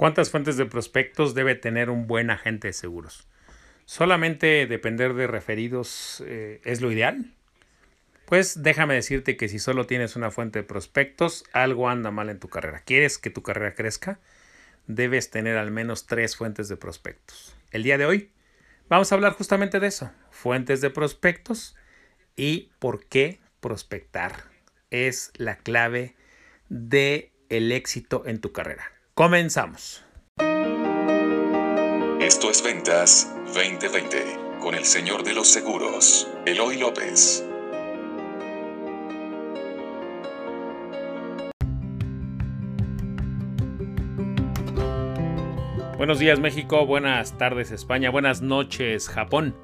¿Cuántas fuentes de prospectos debe tener un buen agente de seguros? ¿Solamente depender de referidos eh, es lo ideal? Pues déjame decirte que si solo tienes una fuente de prospectos, algo anda mal en tu carrera. ¿Quieres que tu carrera crezca? Debes tener al menos tres fuentes de prospectos. El día de hoy vamos a hablar justamente de eso, fuentes de prospectos y por qué prospectar es la clave de el éxito en tu carrera. Comenzamos. Esto es Ventas 2020 con el señor de los seguros, Eloy López. Buenos días México, buenas tardes España, buenas noches Japón.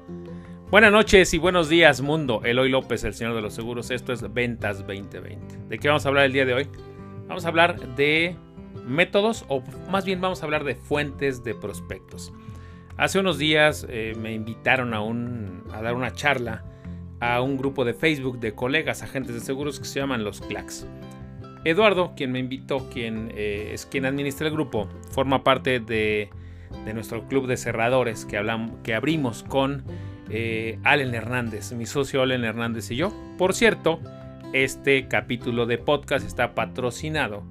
Buenas noches y buenos días mundo. Eloy López, el señor de los seguros. Esto es Ventas 2020. ¿De qué vamos a hablar el día de hoy? Vamos a hablar de métodos o más bien vamos a hablar de fuentes de prospectos. Hace unos días eh, me invitaron a, un, a dar una charla a un grupo de Facebook de colegas agentes de seguros que se llaman los Clacks. Eduardo, quien me invitó, quien eh, es quien administra el grupo, forma parte de, de nuestro club de cerradores que, hablamos, que abrimos con eh, Allen Hernández, mi socio Allen Hernández y yo. Por cierto, este capítulo de podcast está patrocinado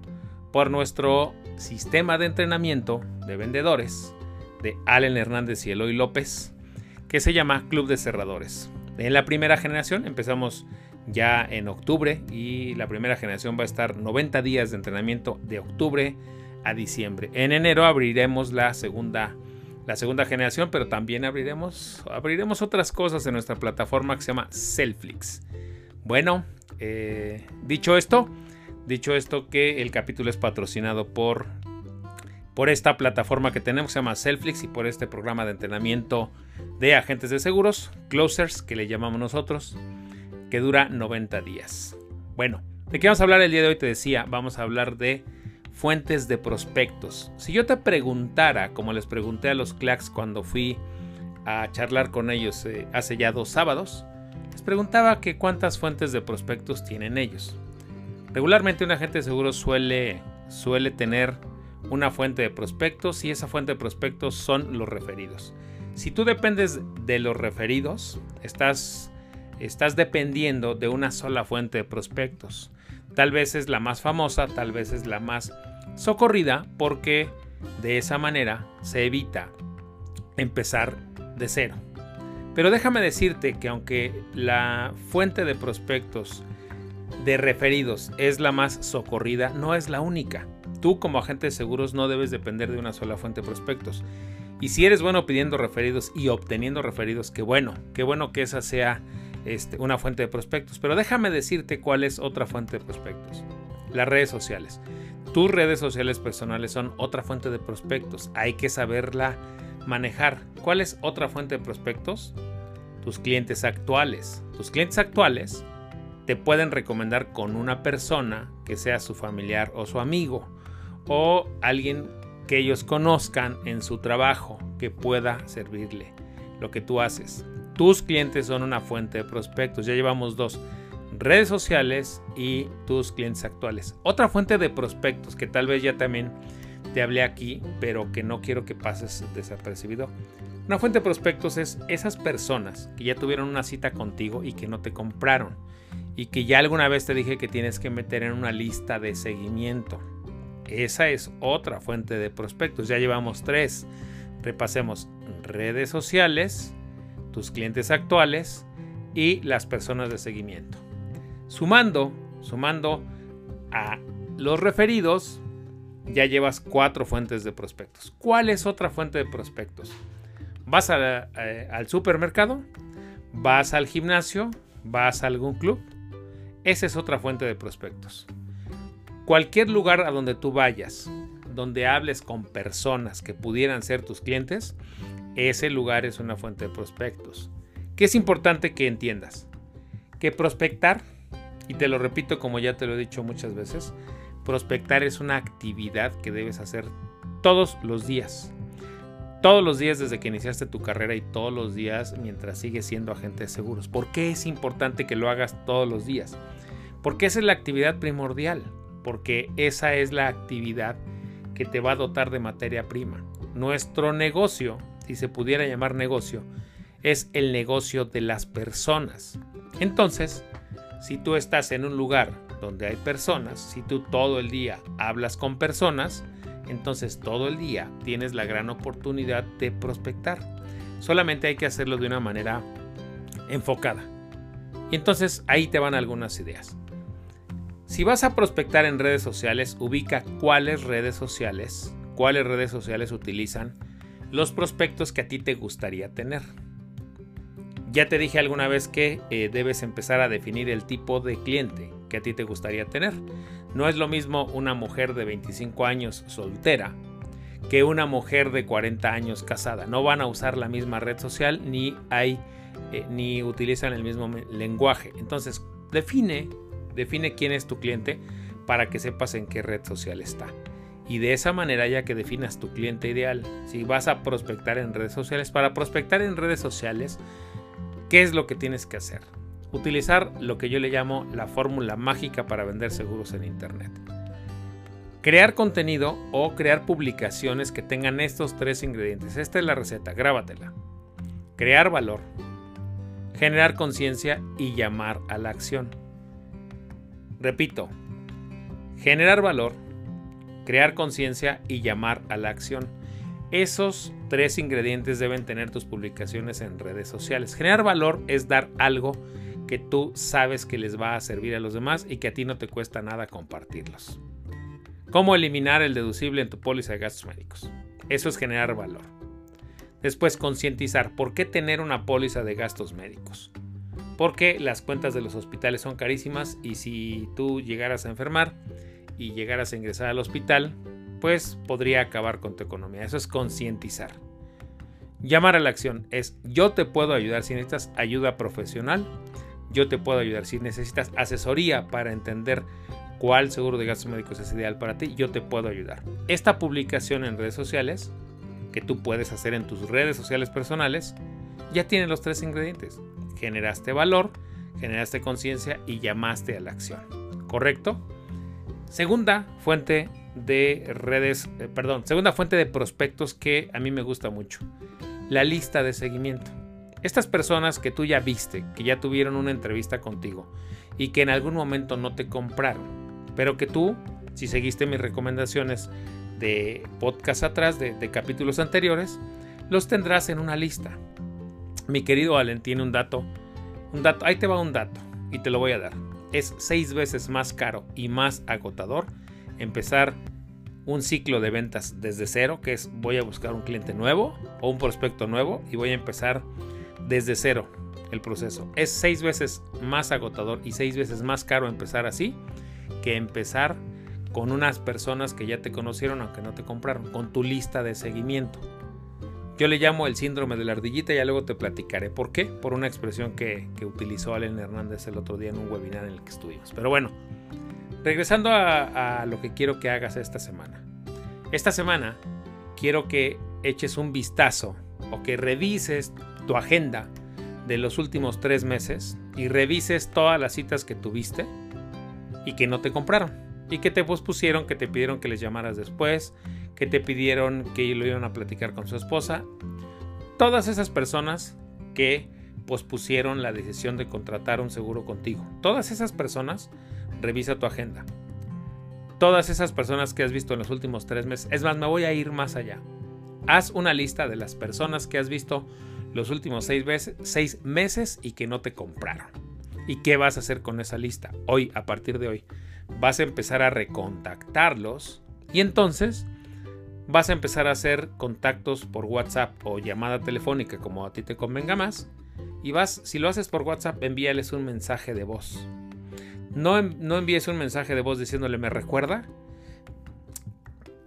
por nuestro sistema de entrenamiento de vendedores de Allen Hernández y Eloy López, que se llama Club de Cerradores. En la primera generación empezamos ya en octubre y la primera generación va a estar 90 días de entrenamiento de octubre a diciembre. En enero abriremos la segunda, la segunda generación, pero también abriremos, abriremos otras cosas en nuestra plataforma que se llama Selflix. Bueno, eh, dicho esto, Dicho esto, que el capítulo es patrocinado por, por esta plataforma que tenemos, se llama Selflix, y por este programa de entrenamiento de agentes de seguros, Closers, que le llamamos nosotros, que dura 90 días. Bueno, ¿de qué vamos a hablar el día de hoy? Te decía, vamos a hablar de fuentes de prospectos. Si yo te preguntara, como les pregunté a los clacks cuando fui a charlar con ellos eh, hace ya dos sábados, les preguntaba que cuántas fuentes de prospectos tienen ellos. Regularmente un agente de seguros suele, suele tener una fuente de prospectos y esa fuente de prospectos son los referidos. Si tú dependes de los referidos, estás, estás dependiendo de una sola fuente de prospectos. Tal vez es la más famosa, tal vez es la más socorrida porque de esa manera se evita empezar de cero. Pero déjame decirte que aunque la fuente de prospectos de referidos es la más socorrida, no es la única. Tú como agente de seguros no debes depender de una sola fuente de prospectos. Y si eres bueno pidiendo referidos y obteniendo referidos, qué bueno, qué bueno que esa sea este, una fuente de prospectos. Pero déjame decirte cuál es otra fuente de prospectos. Las redes sociales. Tus redes sociales personales son otra fuente de prospectos. Hay que saberla manejar. ¿Cuál es otra fuente de prospectos? Tus clientes actuales. Tus clientes actuales te pueden recomendar con una persona que sea su familiar o su amigo o alguien que ellos conozcan en su trabajo que pueda servirle lo que tú haces. Tus clientes son una fuente de prospectos. Ya llevamos dos. Redes sociales y tus clientes actuales. Otra fuente de prospectos que tal vez ya también te hablé aquí, pero que no quiero que pases desapercibido. Una fuente de prospectos es esas personas que ya tuvieron una cita contigo y que no te compraron y que ya alguna vez te dije que tienes que meter en una lista de seguimiento. Esa es otra fuente de prospectos. Ya llevamos tres. Repasemos redes sociales, tus clientes actuales y las personas de seguimiento. Sumando, sumando a los referidos, ya llevas cuatro fuentes de prospectos. ¿Cuál es otra fuente de prospectos? Vas eh, al supermercado, vas al gimnasio, vas a algún club, esa es otra fuente de prospectos. Cualquier lugar a donde tú vayas, donde hables con personas que pudieran ser tus clientes, ese lugar es una fuente de prospectos. Que es importante que entiendas que prospectar, y te lo repito como ya te lo he dicho muchas veces, prospectar es una actividad que debes hacer todos los días todos los días desde que iniciaste tu carrera y todos los días mientras sigues siendo agente de seguros. ¿Por qué es importante que lo hagas todos los días? Porque esa es la actividad primordial, porque esa es la actividad que te va a dotar de materia prima. Nuestro negocio, si se pudiera llamar negocio, es el negocio de las personas. Entonces, si tú estás en un lugar donde hay personas, si tú todo el día hablas con personas, entonces todo el día tienes la gran oportunidad de prospectar. Solamente hay que hacerlo de una manera enfocada. Y entonces ahí te van algunas ideas. Si vas a prospectar en redes sociales, ubica cuáles redes sociales, cuáles redes sociales utilizan los prospectos que a ti te gustaría tener. Ya te dije alguna vez que eh, debes empezar a definir el tipo de cliente que a ti te gustaría tener. No es lo mismo una mujer de 25 años soltera que una mujer de 40 años casada. No van a usar la misma red social ni hay eh, ni utilizan el mismo lenguaje. Entonces, define, define quién es tu cliente para que sepas en qué red social está. Y de esa manera, ya que definas tu cliente ideal, si vas a prospectar en redes sociales, para prospectar en redes sociales, ¿qué es lo que tienes que hacer? Utilizar lo que yo le llamo la fórmula mágica para vender seguros en Internet. Crear contenido o crear publicaciones que tengan estos tres ingredientes. Esta es la receta, grábatela. Crear valor, generar conciencia y llamar a la acción. Repito, generar valor, crear conciencia y llamar a la acción. Esos tres ingredientes deben tener tus publicaciones en redes sociales. Generar valor es dar algo que tú sabes que les va a servir a los demás y que a ti no te cuesta nada compartirlos. ¿Cómo eliminar el deducible en tu póliza de gastos médicos? Eso es generar valor. Después, concientizar por qué tener una póliza de gastos médicos. Porque las cuentas de los hospitales son carísimas y si tú llegaras a enfermar y llegaras a ingresar al hospital, pues podría acabar con tu economía. Eso es concientizar. Llamar a la acción es yo te puedo ayudar si necesitas ayuda profesional, yo te puedo ayudar si necesitas asesoría para entender cuál seguro de gastos médicos es ideal para ti, yo te puedo ayudar. Esta publicación en redes sociales que tú puedes hacer en tus redes sociales personales, ya tiene los tres ingredientes. Generaste valor, generaste conciencia y llamaste a la acción. ¿Correcto? Segunda fuente de redes, eh, perdón, segunda fuente de prospectos que a mí me gusta mucho. La lista de seguimiento. Estas personas que tú ya viste, que ya tuvieron una entrevista contigo y que en algún momento no te compraron, pero que tú, si seguiste mis recomendaciones, de podcast atrás, de, capítulos anteriores, los tendrás en una lista. Mi querido Allen tiene un dato, un dato, ahí te va un dato y te lo voy a dar. Es seis veces más caro y más agotador empezar un ciclo de ventas desde cero, que es voy a buscar un cliente nuevo o un prospecto nuevo y voy a empezar desde cero el proceso. Es seis veces más agotador y seis veces más caro empezar así que empezar con unas personas que ya te conocieron aunque no te compraron, con tu lista de seguimiento. Yo le llamo el síndrome de la ardillita y ya luego te platicaré por qué, por una expresión que, utilizó Allen Hernández el otro día en un webinar en el que estuvimos. Pero bueno, regresando a, a lo que quiero que hagas esta semana. Esta semana quiero que eches un vistazo o que revises tu agenda de los últimos tres meses y revises todas las citas que tuviste y que no te compraron y que te pospusieron, que te pidieron que les llamaras después, que te pidieron que lo iban a platicar con su esposa. Todas esas personas que pospusieron la decisión de contratar un seguro contigo. Todas esas personas, revisa tu agenda. Todas esas personas que has visto en los últimos tres meses. Es más, me voy a ir más allá. Haz una lista de las personas que has visto los últimos seis, veces, seis meses y que no te compraron. ¿Y qué vas a hacer con esa lista? Hoy, a partir de hoy vas a empezar a recontactarlos y entonces vas a empezar a hacer contactos por WhatsApp o llamada telefónica como a ti te convenga más y vas, si lo haces por WhatsApp, envíales un mensaje de voz. No, no envíes un mensaje de voz diciéndole me recuerda.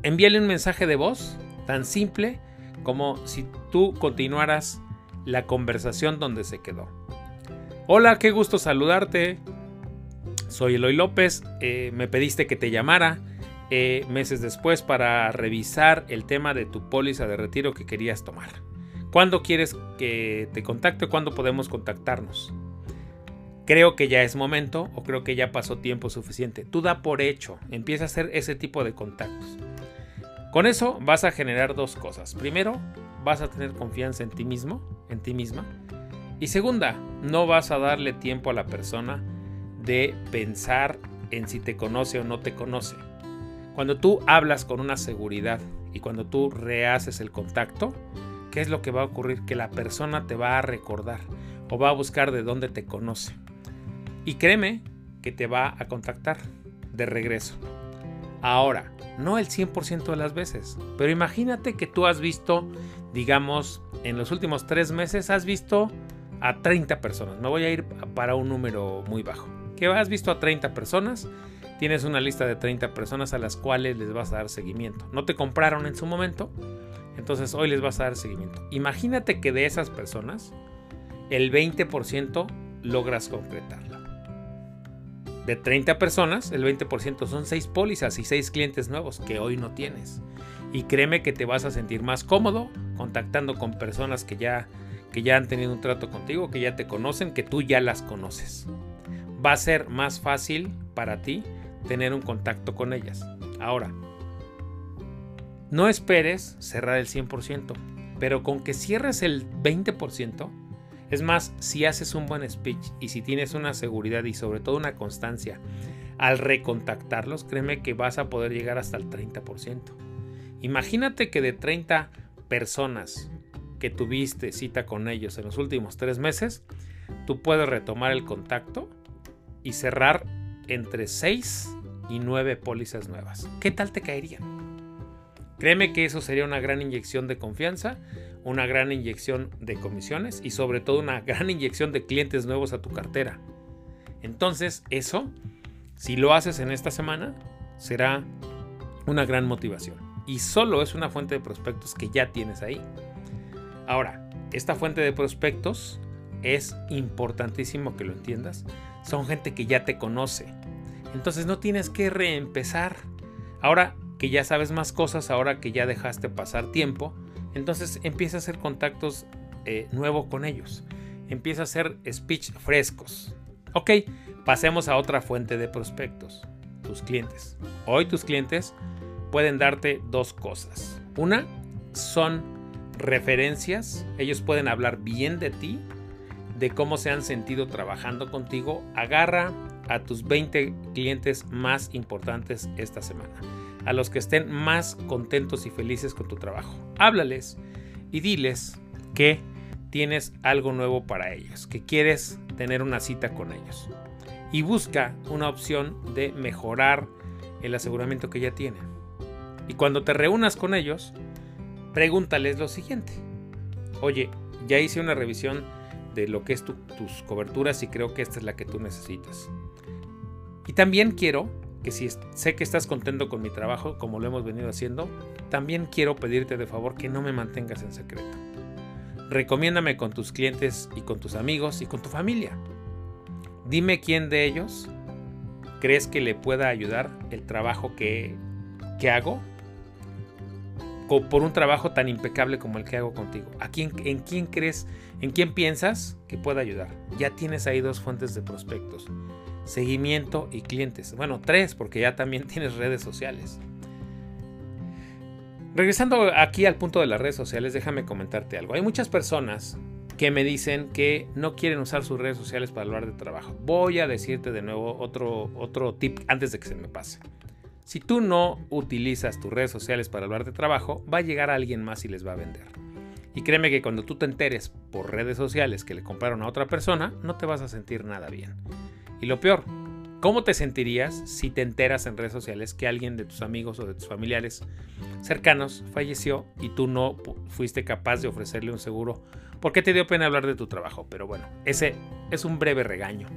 Envíale un mensaje de voz tan simple como si tú continuaras la conversación donde se quedó. Hola, qué gusto saludarte. Soy Eloy López, eh, me pediste que te llamara eh, meses después para revisar el tema de tu póliza de retiro que querías tomar. ¿Cuándo quieres que te contacte? ¿Cuándo podemos contactarnos? Creo que ya es momento o creo que ya pasó tiempo suficiente. Tú da por hecho, empieza a hacer ese tipo de contactos. Con eso vas a generar dos cosas. Primero, vas a tener confianza en ti mismo, en ti misma. Y segunda, no vas a darle tiempo a la persona de pensar en si te conoce o no te conoce. Cuando tú hablas con una seguridad y cuando tú rehaces el contacto, ¿qué es lo que va a ocurrir? Que la persona te va a recordar o va a buscar de dónde te conoce. Y créeme que te va a contactar de regreso. Ahora, no el 100% de las veces, pero imagínate que tú has visto, digamos, en los últimos tres meses has visto a 30 personas. Me voy a ir para un número muy bajo. Que has visto a 30 personas, tienes una lista de 30 personas a las cuales les vas a dar seguimiento. No te compraron en su momento, entonces hoy les vas a dar seguimiento. Imagínate que de esas personas, el 20% logras concretarlo de 30 personas, el 20% son 6 pólizas y 6 clientes nuevos que hoy no tienes. Y créeme que te vas a sentir más cómodo contactando con personas que ya, que ya han tenido un trato contigo, que ya te conocen, que tú ya las conoces. Va a ser más fácil para ti tener un contacto con ellas. Ahora, no esperes cerrar el 100%, pero con que cierres el 20%, es más, si haces un buen speech y si tienes una seguridad y sobre todo una constancia al recontactarlos, créeme que vas a poder llegar hasta el 30%. Imagínate que de 30 personas que tuviste cita con ellos en los últimos tres meses, tú puedes retomar el contacto y cerrar entre 6 y 9 pólizas nuevas. ¿Qué tal te caerían? Créeme que eso sería una gran inyección de confianza una gran inyección de comisiones y sobre todo una gran inyección de clientes nuevos a tu cartera. Entonces eso, si lo haces en esta semana, será una gran motivación. Y solo es una fuente de prospectos que ya tienes ahí. Ahora, esta fuente de prospectos es importantísimo que lo entiendas. Son gente que ya te conoce. Entonces no tienes que reempezar. Ahora que ya sabes más cosas, ahora que ya dejaste pasar tiempo, entonces empieza a hacer contactos eh, nuevos con ellos. Empieza a hacer speech frescos. Ok, pasemos a otra fuente de prospectos. Tus clientes. Hoy tus clientes pueden darte dos cosas. Una son referencias. Ellos pueden hablar bien de ti, de cómo se han sentido trabajando contigo. Agarra a tus 20 clientes más importantes esta semana a los que estén más contentos y felices con tu trabajo. Háblales y diles que tienes algo nuevo para ellos, que quieres tener una cita con ellos. Y busca una opción de mejorar el aseguramiento que ya tienen. Y cuando te reúnas con ellos, pregúntales lo siguiente. Oye, ya hice una revisión de lo que es tus coberturas y creo que esta es la que tú necesitas. Y también quiero que si sé que estás contento con mi trabajo, como lo hemos venido haciendo, también quiero pedirte de favor que no me mantengas en secreto. Recomiéndame con tus clientes y con tus amigos y con tu familia. Dime quién de ellos crees que le pueda ayudar el trabajo que, que hago por un trabajo tan impecable como el que hago contigo. ¿A quién, ¿En quién crees, en quién piensas que pueda ayudar? Ya tienes ahí dos fuentes de prospectos seguimiento y clientes. Bueno, tres, porque ya también tienes redes sociales. Regresando aquí al punto de las redes sociales, déjame comentarte algo. Hay muchas personas que me dicen que no quieren usar sus redes sociales para hablar de trabajo. Voy a decirte de nuevo otro, otro tip antes de que se me pase. Si tú no utilizas tus redes sociales para hablar de trabajo, va a llegar alguien más y les va a vender. Y créeme que cuando tú te enteres por redes sociales que le compraron a otra persona, no te vas a sentir nada bien. Y lo peor, ¿cómo te sentirías si te enteras en redes sociales que alguien de tus amigos o de tus familiares cercanos falleció y tú no fuiste capaz de ofrecerle un seguro? porque te dio pena hablar de tu trabajo? Pero bueno, ese es un breve regaño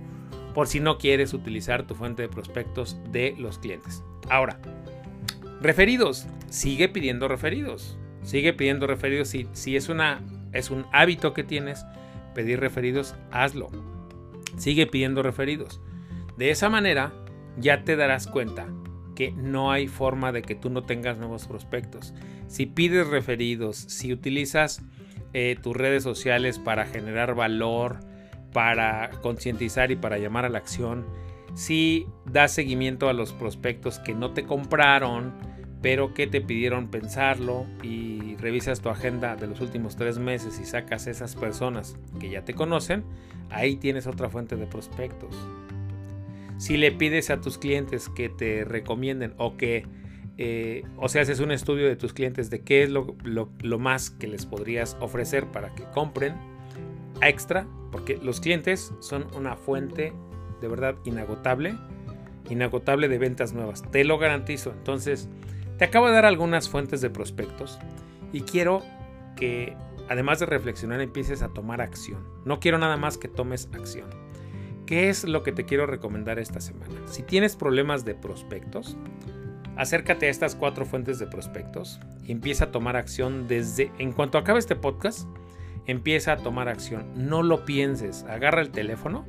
por si no quieres utilizar tu fuente de prospectos de los clientes. Ahora, referidos, sigue pidiendo referidos. Sigue pidiendo referidos si, si es, una, es un hábito que tienes, pedir referidos, hazlo Sigue pidiendo referidos. De esa manera ya te darás cuenta que no hay forma de que tú no tengas nuevos prospectos. Si pides referidos, si utilizas eh, tus redes sociales para generar valor, para concientizar y para llamar a la acción, si das seguimiento a los prospectos que no te compraron, pero que te pidieron pensarlo y revisas tu agenda de los últimos tres meses y sacas esas personas que ya te conocen, ahí tienes otra fuente de prospectos. Si le pides a tus clientes que te recomienden o que, eh, o sea, haces un estudio de tus clientes de qué es lo, lo más que les podrías ofrecer para que compren extra, porque los clientes son una fuente de verdad inagotable, inagotable de ventas nuevas, te lo garantizo. Entonces, te acabo de dar algunas fuentes de prospectos y quiero que además de reflexionar empieces a tomar acción. No quiero nada más que tomes acción. ¿Qué es lo que te quiero recomendar esta semana? Si tienes problemas de prospectos, acércate a estas cuatro fuentes de prospectos y empieza a tomar acción desde en cuanto acabe este podcast. Empieza a tomar acción. No lo pienses. Agarra el teléfono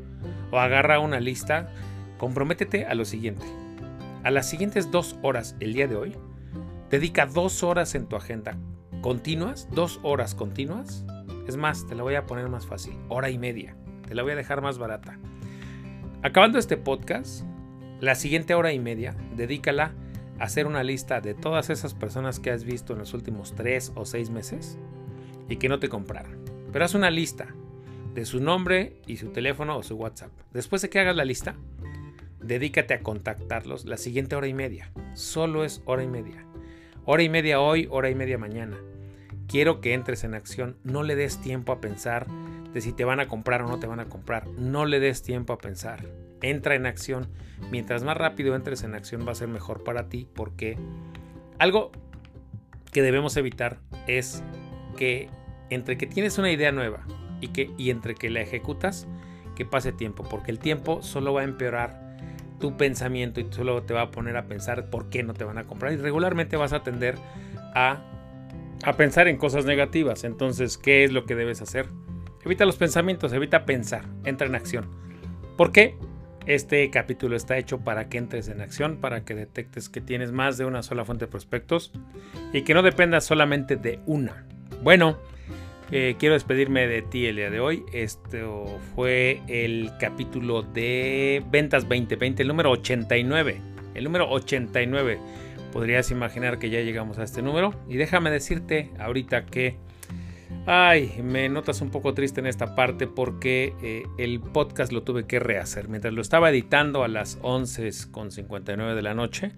o agarra una lista. Comprométete a lo siguiente. A las siguientes dos horas el día de hoy, Dedica dos horas en tu agenda continuas, dos horas continuas. Es más, te la voy a poner más fácil, hora y media. Te la voy a dejar más barata. Acabando este podcast, la siguiente hora y media, dedícala a hacer una lista de todas esas personas que has visto en los últimos tres o seis meses y que no te compraron. Pero haz una lista de su nombre y su teléfono o su WhatsApp. Después de que hagas la lista, dedícate a contactarlos la siguiente hora y media. Solo es hora y media. Hora y media hoy, hora y media mañana. Quiero que entres en acción. No le des tiempo a pensar de si te van a comprar o no te van a comprar. No le des tiempo a pensar. Entra en acción. Mientras más rápido entres en acción va a ser mejor para ti porque algo que debemos evitar es que entre que tienes una idea nueva y, que, y entre que la ejecutas, que pase tiempo, porque el tiempo solo va a empeorar tu pensamiento y solo te va a poner a pensar por qué no te van a comprar. Y regularmente vas a tender a, a pensar en cosas negativas. Entonces, ¿qué es lo que debes hacer? Evita los pensamientos, evita pensar, entra en acción. ¿Por qué? Este capítulo está hecho para que entres en acción, para que detectes que tienes más de una sola fuente de prospectos y que no dependas solamente de una. Bueno, eh, quiero despedirme de ti el día de hoy. Esto fue el capítulo de Ventas 2020, el número 89. El número 89. Podrías imaginar que ya llegamos a este número. Y déjame decirte ahorita que... Ay, me notas un poco triste en esta parte porque eh, el podcast lo tuve que rehacer. Mientras lo estaba editando a las 11.59 de la noche,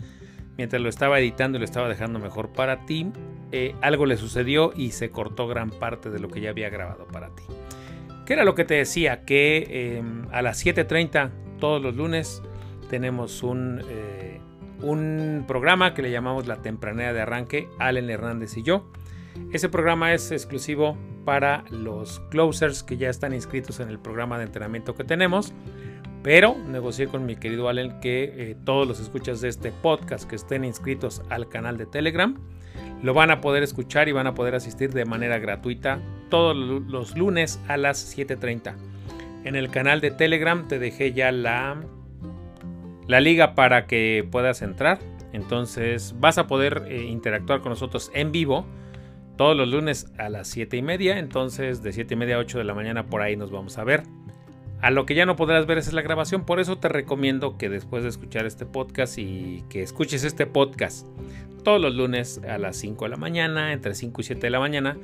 mientras lo estaba editando y lo estaba dejando mejor para ti, eh, algo le sucedió y se cortó gran parte de lo que ya había grabado para ti. ¿Qué era lo que te decía? Que em, a las 7.30 todos los lunes tenemos un, eh, un programa que le llamamos La Tempranera de Arranque, Allen Hernández y yo. Ese programa es exclusivo para los closers que ya están inscritos en el programa de entrenamiento que tenemos. Pero negocié con mi querido Allen que eh, todos los escuchas de este podcast que estén inscritos al canal de Telegram lo van a poder escuchar y van a poder asistir de manera gratuita todos los lunes a las 7.30. En el canal de Telegram te dejé ya la, la liga para que puedas entrar. Entonces vas a poder eh, interactuar con nosotros en vivo todos los lunes a las 7 y media. Entonces de 7 y media a 8 de la mañana por ahí nos vamos a ver. A lo que ya no podrás ver es la grabación, por eso te recomiendo que después de escuchar este podcast y que escuches este podcast todos los lunes a las 5 de la mañana, entre 5 y 7 de la mañana,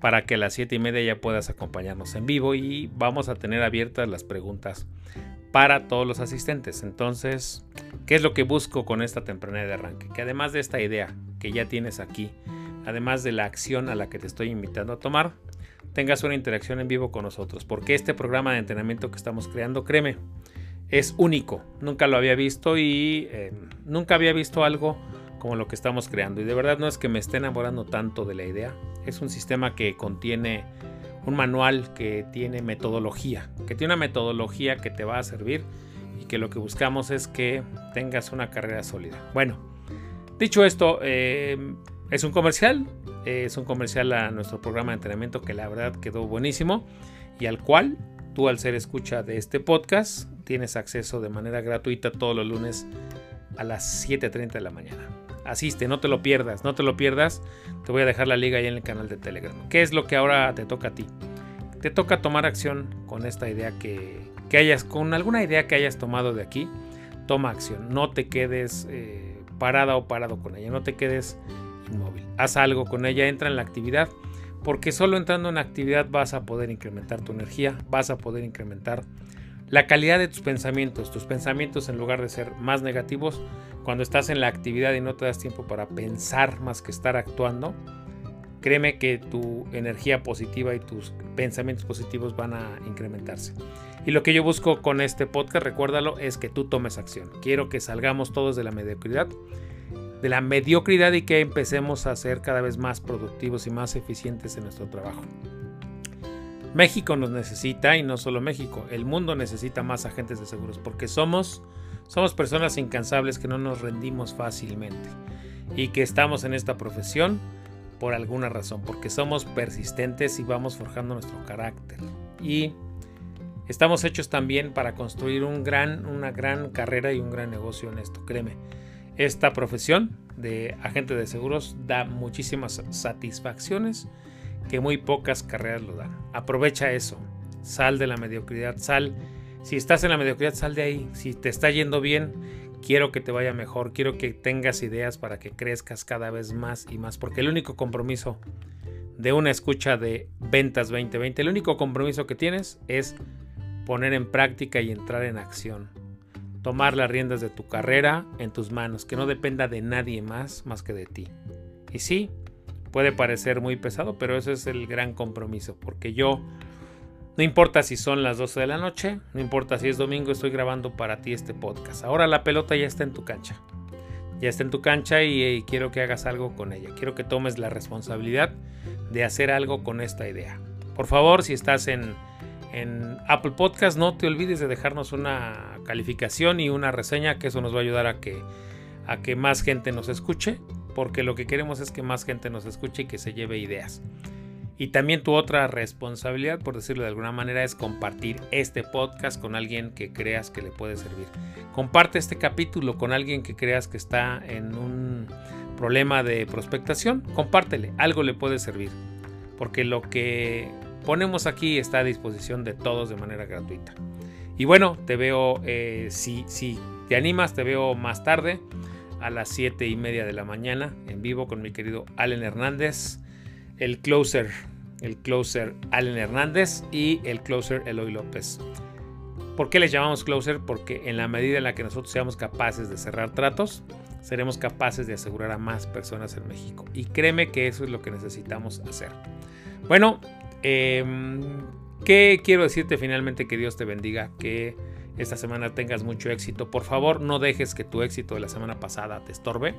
para que a las 7 y media ya puedas acompañarnos en vivo y vamos a tener abiertas las preguntas para todos los asistentes. Entonces, ¿qué es lo que busco con esta temprana de arranque? Que además de esta idea que ya tienes aquí, además de la acción a la que te estoy invitando a tomar, tengas una interacción en vivo con nosotros, porque este programa de entrenamiento que estamos creando, créeme, es único. Nunca lo había visto y eh, nunca había visto algo como lo que estamos creando. Y de verdad no es que me esté enamorando tanto de la idea. Es un sistema que contiene un manual que tiene metodología, que tiene una metodología que te va a servir y que lo que buscamos es que tengas una carrera sólida. Bueno, dicho esto, eh, es un comercial, es un comercial a nuestro programa de entrenamiento que la verdad quedó buenísimo y al cual tú al ser escucha de este podcast tienes acceso de manera gratuita todos los lunes a las 7.30 de la mañana. Asiste, no te lo pierdas, no te lo pierdas. Te voy a dejar la liga ahí en el canal de Telegram. ¿Qué es lo que ahora te toca a ti? Te toca tomar acción con esta idea que, hayas, con alguna idea que hayas tomado de aquí. Toma acción, no te quedes... Eh, parada o parado con ella. No te quedes inmóvil. Haz algo con ella, entra en la actividad, porque solo entrando en actividad vas a poder incrementar tu energía, vas a poder incrementar la calidad de tus pensamientos. Tus pensamientos en lugar de ser más negativos, cuando estás en la actividad y no te das tiempo para pensar más que estar actuando, créeme que tu energía positiva y tus pensamientos positivos van a incrementarse. Y lo que yo busco con este podcast, recuérdalo, es que tú tomes acción. Quiero que salgamos todos de la mediocridad, de la mediocridad y que empecemos a ser cada vez más productivos y más eficientes en nuestro trabajo. México nos necesita y no solo México, el mundo necesita más agentes de seguros porque somos somos personas incansables que no nos rendimos fácilmente y que estamos en esta profesión por alguna razón, porque somos persistentes y vamos forjando nuestro carácter. Y estamos hechos también para construir un gran, una gran carrera y un gran negocio en esto, créeme. Esta profesión de agente de seguros da muchísimas satisfacciones que muy pocas carreras lo dan. Aprovecha eso, sal de la mediocridad, sal. Si estás en la mediocridad, sal de ahí. Si te está yendo bien, quiero que te vaya mejor, quiero que tengas ideas para que crezcas cada vez más y más, porque el único compromiso de una escucha de ventas 2020, el único compromiso que tienes es poner en práctica y entrar en acción. Tomar las riendas de tu carrera en tus manos, que no dependa de nadie más más que de ti. Y sí, puede parecer muy pesado, pero ese es el gran compromiso, porque yo no importa si son las 12 de la noche, no importa si es domingo, estoy grabando para ti este podcast. Ahora la pelota ya está en tu cancha. Ya está en tu cancha y, quiero que hagas algo con ella. Quiero que tomes la responsabilidad de hacer algo con esta idea. Por favor, si estás en, en Apple Podcast, no te olvides de dejarnos una calificación y una reseña, que eso nos va a ayudar a que, a que más gente nos escuche, porque lo que queremos es que más gente nos escuche y que se lleve ideas. Y también tu otra responsabilidad, por decirlo de alguna manera, es compartir este podcast con alguien que creas que le puede servir. Comparte este capítulo con alguien que creas que está en un problema de prospectación. Compártele, algo le puede servir. Porque lo que ponemos aquí está a disposición de todos de manera gratuita. Y bueno, te veo, eh, si, si te animas, te veo más tarde a las 7 y media de la mañana en vivo con mi querido Allen Hernández el closer, el closer Allen Hernández y el closer Eloy López. ¿Por qué les llamamos closer? Porque en la medida en la que nosotros seamos capaces de cerrar tratos, seremos capaces de asegurar a más personas en México. Y créeme que eso es lo que necesitamos hacer. Bueno, em, ¿qué quiero decirte finalmente? Que Dios te bendiga, que esta semana tengas mucho éxito. Por favor, no dejes que tu éxito de la semana pasada te estorbe.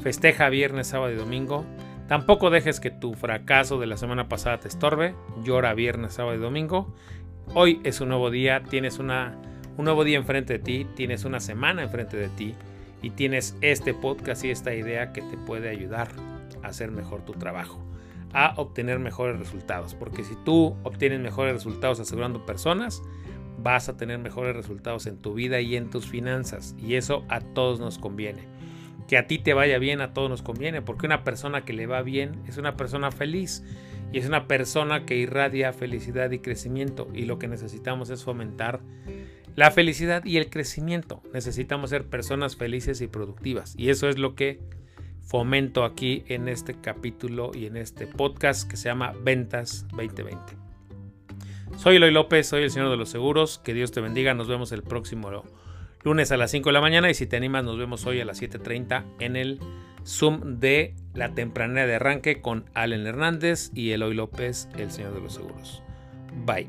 Festeja viernes, sábado y domingo. Tampoco dejes que tu fracaso de la semana pasada te estorbe. Llora viernes, sábado y domingo. Hoy es un nuevo día, tienes una, un nuevo día enfrente de ti, tienes una semana enfrente de ti y tienes este podcast y esta idea que te puede ayudar a hacer mejor tu trabajo, a obtener mejores resultados. Porque si tú obtienes mejores resultados asegurando personas, vas a tener mejores resultados en tu vida y en tus finanzas. Y eso a todos nos conviene que a ti te vaya bien, a todos nos conviene, porque una persona que le va bien es una persona feliz y es una persona que irradia felicidad y crecimiento y lo que necesitamos es fomentar la felicidad y el crecimiento. Necesitamos ser personas felices y productivas y eso es lo que fomento aquí en este capítulo y en este podcast que se llama Ventas 2020. Soy Eloy López, soy el Señor de los Seguros, que Dios te bendiga, nos vemos el próximo lunes a las 5 de la mañana y si te animas nos vemos hoy a las 7.30 en el Zoom de la tempranera de arranque con Allen Hernández y Eloy López, el señor de los seguros. Bye.